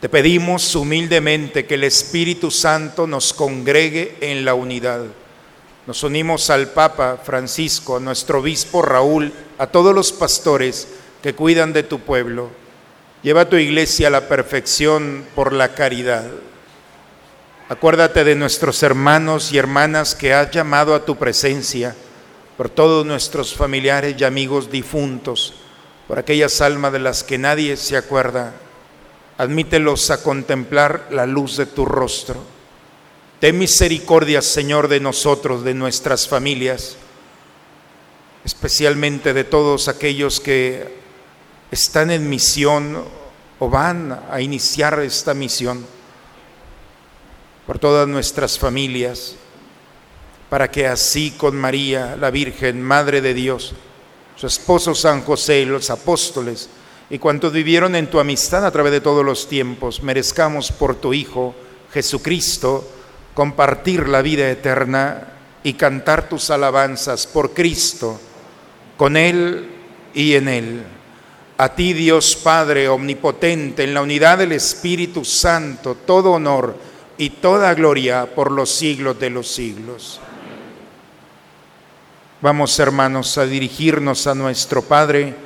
Speaker 1: Te pedimos humildemente que el Espíritu Santo nos congregue en la unidad. Nos unimos al Papa Francisco, a nuestro obispo Raúl, a todos los pastores que cuidan de tu pueblo. Lleva tu iglesia a la perfección por la caridad. Acuérdate de nuestros hermanos y hermanas que has llamado a tu presencia, por todos nuestros familiares y amigos difuntos, por aquellas almas de las que nadie se acuerda. Admítelos a contemplar la luz de tu rostro. Ten misericordia, Señor, de nosotros, de nuestras familias, especialmente de todos aquellos que están en misión o van a iniciar esta misión, por todas nuestras familias, para que así con María, la Virgen, Madre de Dios, su esposo San José y los apóstoles, y cuantos vivieron en tu amistad a través de todos los tiempos, merezcamos por tu Hijo, Jesucristo, compartir la vida eterna y cantar tus alabanzas por Cristo, con Él y en Él. A ti, Dios Padre Omnipotente, en la unidad del Espíritu Santo, todo honor y toda gloria por los siglos de los siglos. Vamos, hermanos, a dirigirnos a nuestro Padre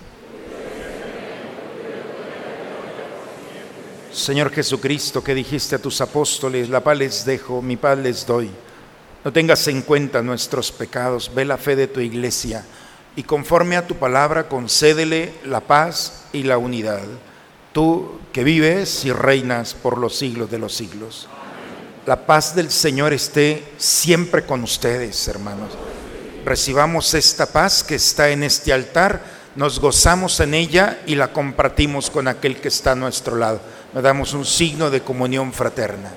Speaker 1: Señor Jesucristo, que dijiste a tus apóstoles, la paz les dejo, mi paz les doy. No tengas en cuenta nuestros pecados, ve la fe de tu iglesia y conforme a tu palabra concédele la paz y la unidad. Tú que vives y reinas por los siglos de los siglos. La paz del Señor esté siempre con ustedes, hermanos. Recibamos esta paz que está en este altar, nos gozamos en ella y la compartimos con aquel que está a nuestro lado nos damos un signo de comunión fraterna.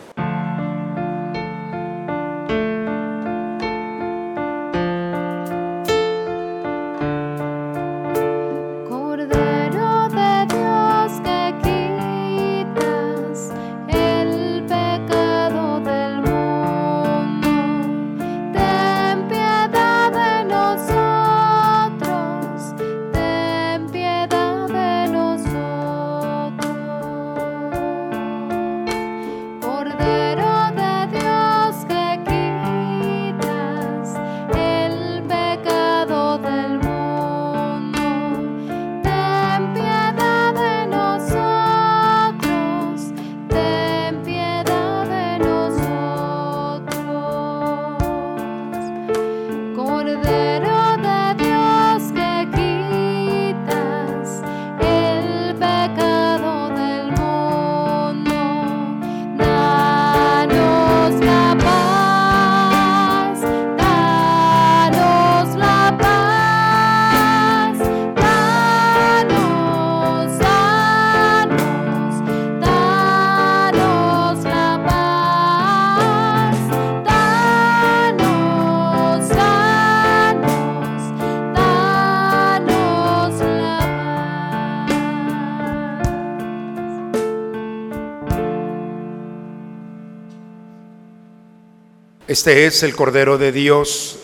Speaker 1: Este es el Cordero de Dios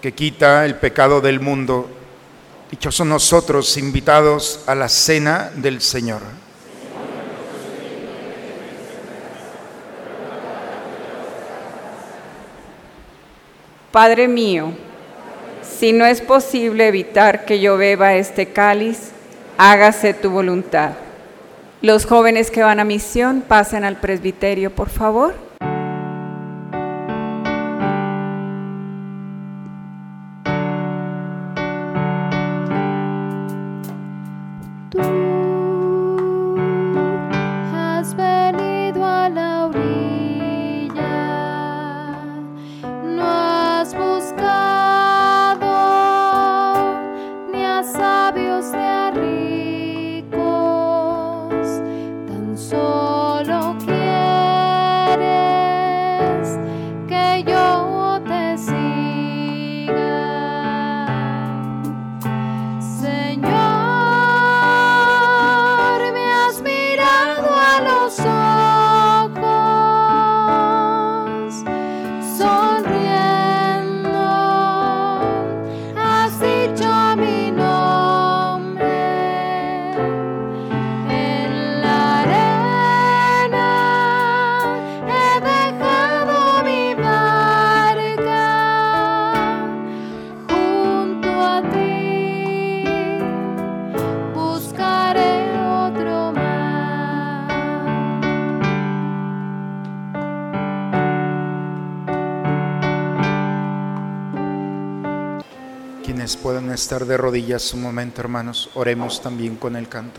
Speaker 1: que quita el pecado del mundo. Dichosos nosotros invitados a la cena del Señor.
Speaker 4: Padre mío, si no es posible evitar que yo beba este cáliz, hágase tu voluntad. Los jóvenes que van a misión, pasen al presbiterio, por favor.
Speaker 1: Estar de rodillas un momento, hermanos, oremos también con el canto.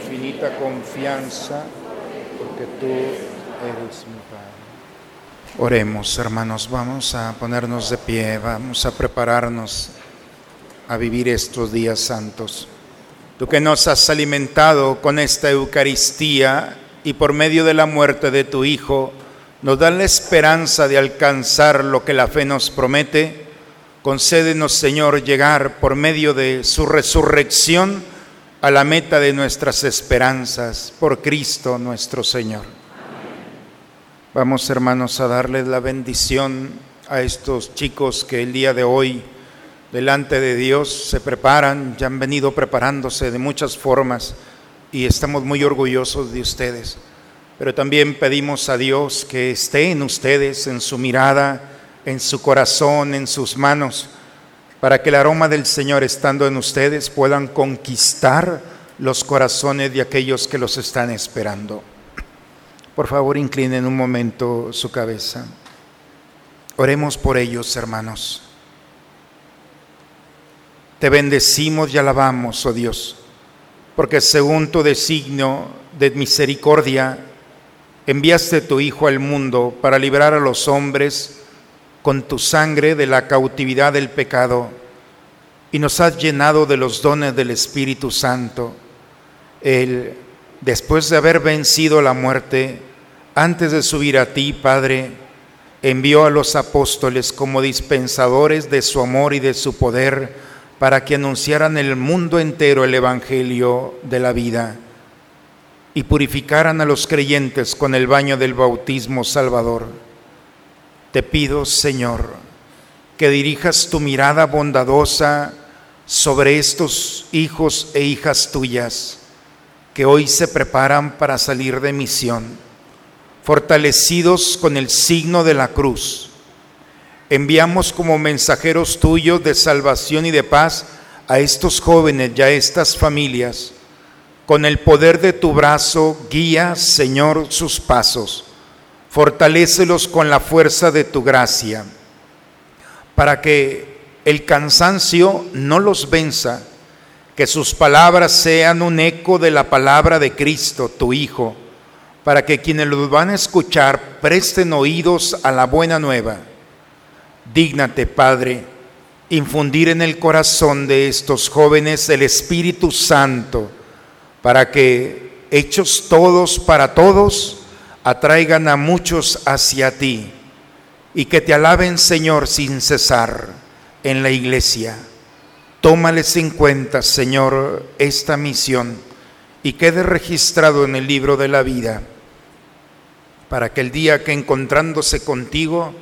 Speaker 1: infinita confianza porque tú eres mi Padre. Oremos, hermanos, vamos a ponernos de pie, vamos a prepararnos a vivir estos días santos. Tú que nos has alimentado con esta Eucaristía y por medio de la muerte de tu Hijo, nos da la esperanza de alcanzar lo que la fe nos promete. Concédenos, Señor, llegar por medio de su resurrección a la meta de nuestras esperanzas por Cristo nuestro Señor. Vamos hermanos a darles la bendición a estos chicos que el día de hoy delante de Dios se preparan, ya han venido preparándose de muchas formas y estamos muy orgullosos de ustedes. Pero también pedimos a Dios que esté en ustedes, en su mirada, en su corazón, en sus manos para que el aroma del Señor estando en ustedes puedan conquistar los corazones de aquellos que los están esperando. Por favor, inclinen un momento su cabeza. Oremos por ellos, hermanos. Te bendecimos y alabamos, oh Dios, porque según tu designio de misericordia, enviaste tu Hijo al mundo para librar a los hombres con tu sangre de la cautividad del pecado y nos has llenado de los dones del Espíritu Santo. Él, después de haber vencido la muerte, antes de subir a ti, Padre, envió a los apóstoles como dispensadores de su amor y de su poder para que anunciaran el mundo entero el Evangelio de la vida y purificaran a los creyentes con el baño del bautismo salvador. Te pido, Señor, que dirijas tu mirada bondadosa sobre estos hijos e hijas tuyas que hoy se preparan para salir de misión, fortalecidos con el signo de la cruz. Enviamos como mensajeros tuyos de salvación y de paz a estos jóvenes y a estas familias. Con el poder de tu brazo, guía, Señor, sus pasos. Fortalécelos con la fuerza de tu gracia, para que el cansancio no los venza, que sus palabras sean un eco de la palabra de Cristo, tu Hijo, para que quienes los van a escuchar presten oídos a la buena nueva. Dígnate, Padre, infundir en el corazón de estos jóvenes el Espíritu Santo, para que, hechos todos para todos, atraigan a muchos hacia ti y que te alaben, Señor, sin cesar en la iglesia. Tómales en cuenta, Señor, esta misión y quede registrado en el libro de la vida, para que el día que encontrándose contigo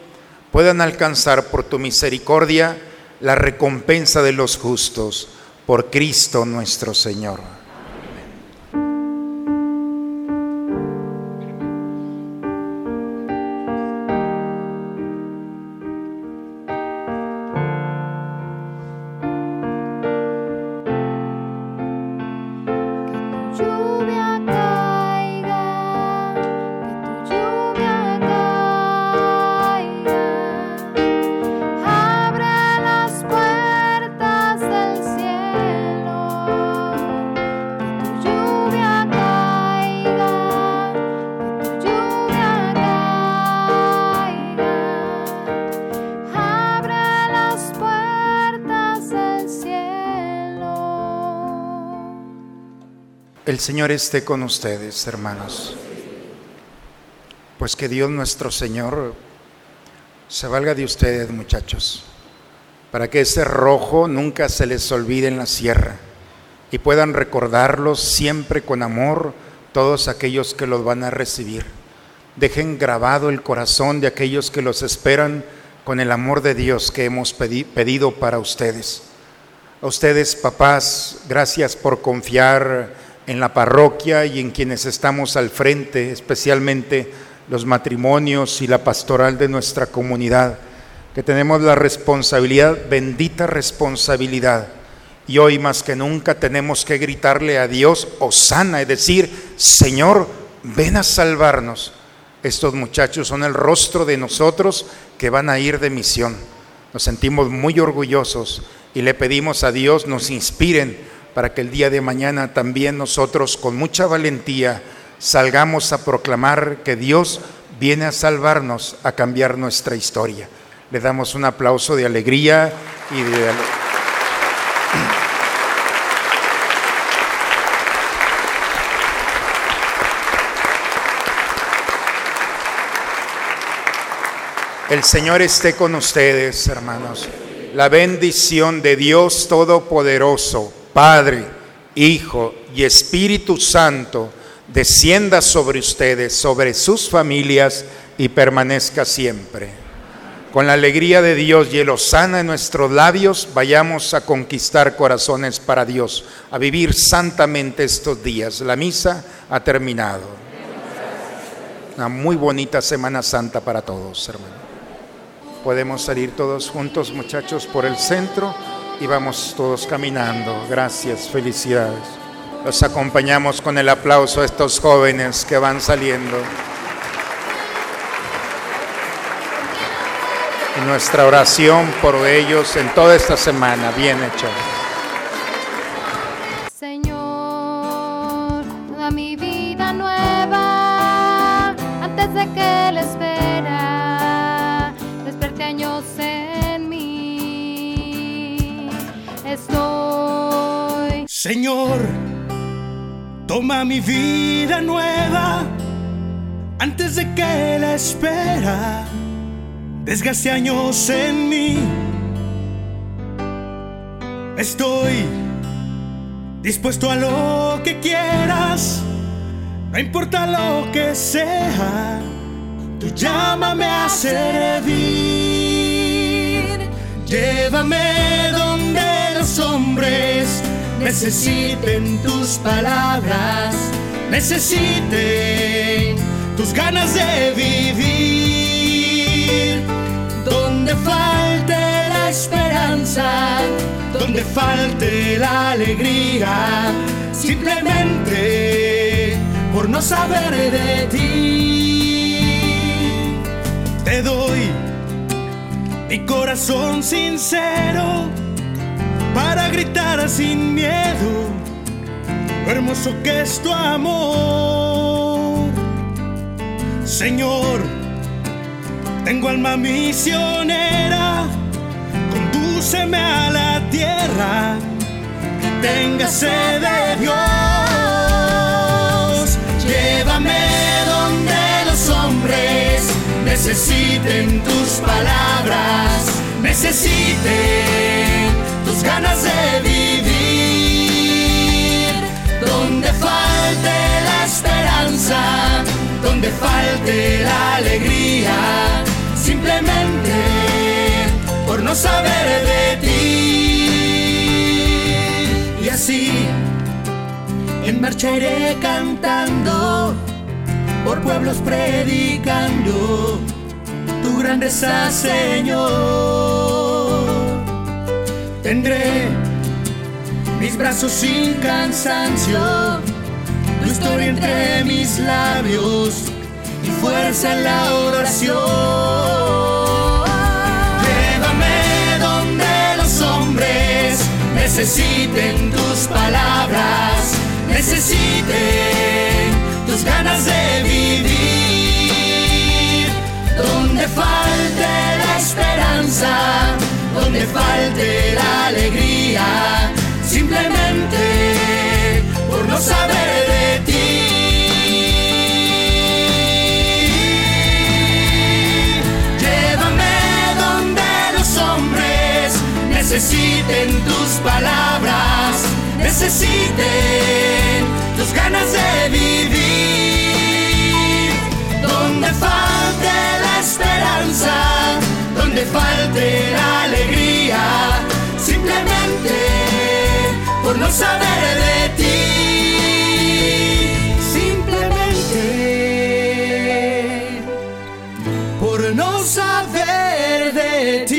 Speaker 1: puedan alcanzar por tu misericordia la recompensa de los justos, por Cristo nuestro Señor. El Señor esté con ustedes, hermanos. Pues que Dios nuestro Señor se valga de ustedes, muchachos, para que ese rojo nunca se les olvide en la sierra y puedan recordarlos siempre con amor todos aquellos que los van a recibir. Dejen grabado el corazón de aquellos que los esperan con el amor de Dios que hemos pedi- pedido para ustedes. A ustedes, papás, gracias por confiar en la parroquia y en quienes estamos al frente, especialmente los matrimonios y la pastoral de nuestra comunidad, que tenemos la responsabilidad, bendita responsabilidad. Y hoy más que nunca tenemos que gritarle a Dios, Osana, y decir, Señor, ven a salvarnos. Estos muchachos son el rostro de nosotros que van a ir de misión. Nos sentimos muy orgullosos y le pedimos a Dios nos inspiren para que el día de mañana también nosotros con mucha valentía salgamos a proclamar que Dios viene a salvarnos, a cambiar nuestra historia. Le damos un aplauso de alegría y de... El Señor esté con ustedes, hermanos. La bendición de Dios Todopoderoso, Padre, Hijo y Espíritu Santo, descienda sobre ustedes, sobre sus familias y permanezca siempre. Con la alegría de Dios y el osana en nuestros labios, vayamos a conquistar corazones para Dios, a vivir santamente estos días. La misa ha terminado. Una muy bonita Semana Santa para todos, hermanos. Podemos salir todos juntos, muchachos, por el centro y vamos todos caminando. Gracias, felicidades. Los acompañamos con el aplauso a estos jóvenes que van saliendo. Y nuestra oración por ellos en toda esta semana, bien hecha.
Speaker 6: Mi vida nueva antes de que la espera
Speaker 12: desgaste años en mí. Estoy dispuesto a lo que quieras, no importa lo que sea, tú llámame a servir. Llévame donde los hombres necesiten tus palabras, necesiten tus ganas de vivir. Donde falte la esperanza, donde falte la alegría, simplemente por no saber de ti. Te doy mi corazón sincero sin miedo, lo hermoso que es tu amor. Señor, tengo alma misionera, condúceme a la tierra, que de Dios. Llévame donde los hombres necesiten tus palabras, necesiten ganas de vivir, donde falte la esperanza, donde falte la alegría, simplemente por no saber de ti. Y así, en marcha iré cantando, por pueblos predicando tu grandeza, Señor. Tendré mis brazos sin cansancio, tu historia entre mis labios y fuerza en la oración. Llévame donde los hombres necesiten tus palabras, necesiten tus ganas de vivir, donde falte la esperanza, donde falte la alegría, simplemente por no saber de ti. Llévame donde los hombres necesiten tus palabras, necesiten tus ganas de vivir, donde falte la esperanza, donde falte la alegría, simplemente por no saber de ti, simplemente por no saber de ti.